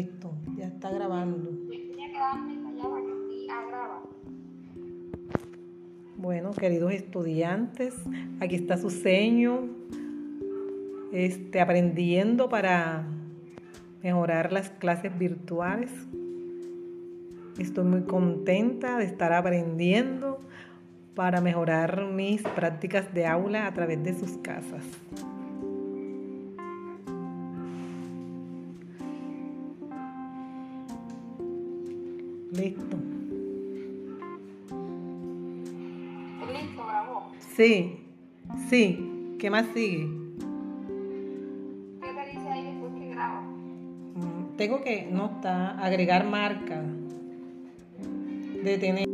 Listo, ya está grabando. Bueno, queridos estudiantes, aquí está su seño, este, aprendiendo para mejorar las clases virtuales. Estoy muy contenta de estar aprendiendo para mejorar mis prácticas de aula a través de sus casas. Listo. Listo, grabó. Sí, sí. ¿Qué más sigue? ¿Qué te dice ahí después que graba? Mm, Tengo que, no está, agregar marca. Detener.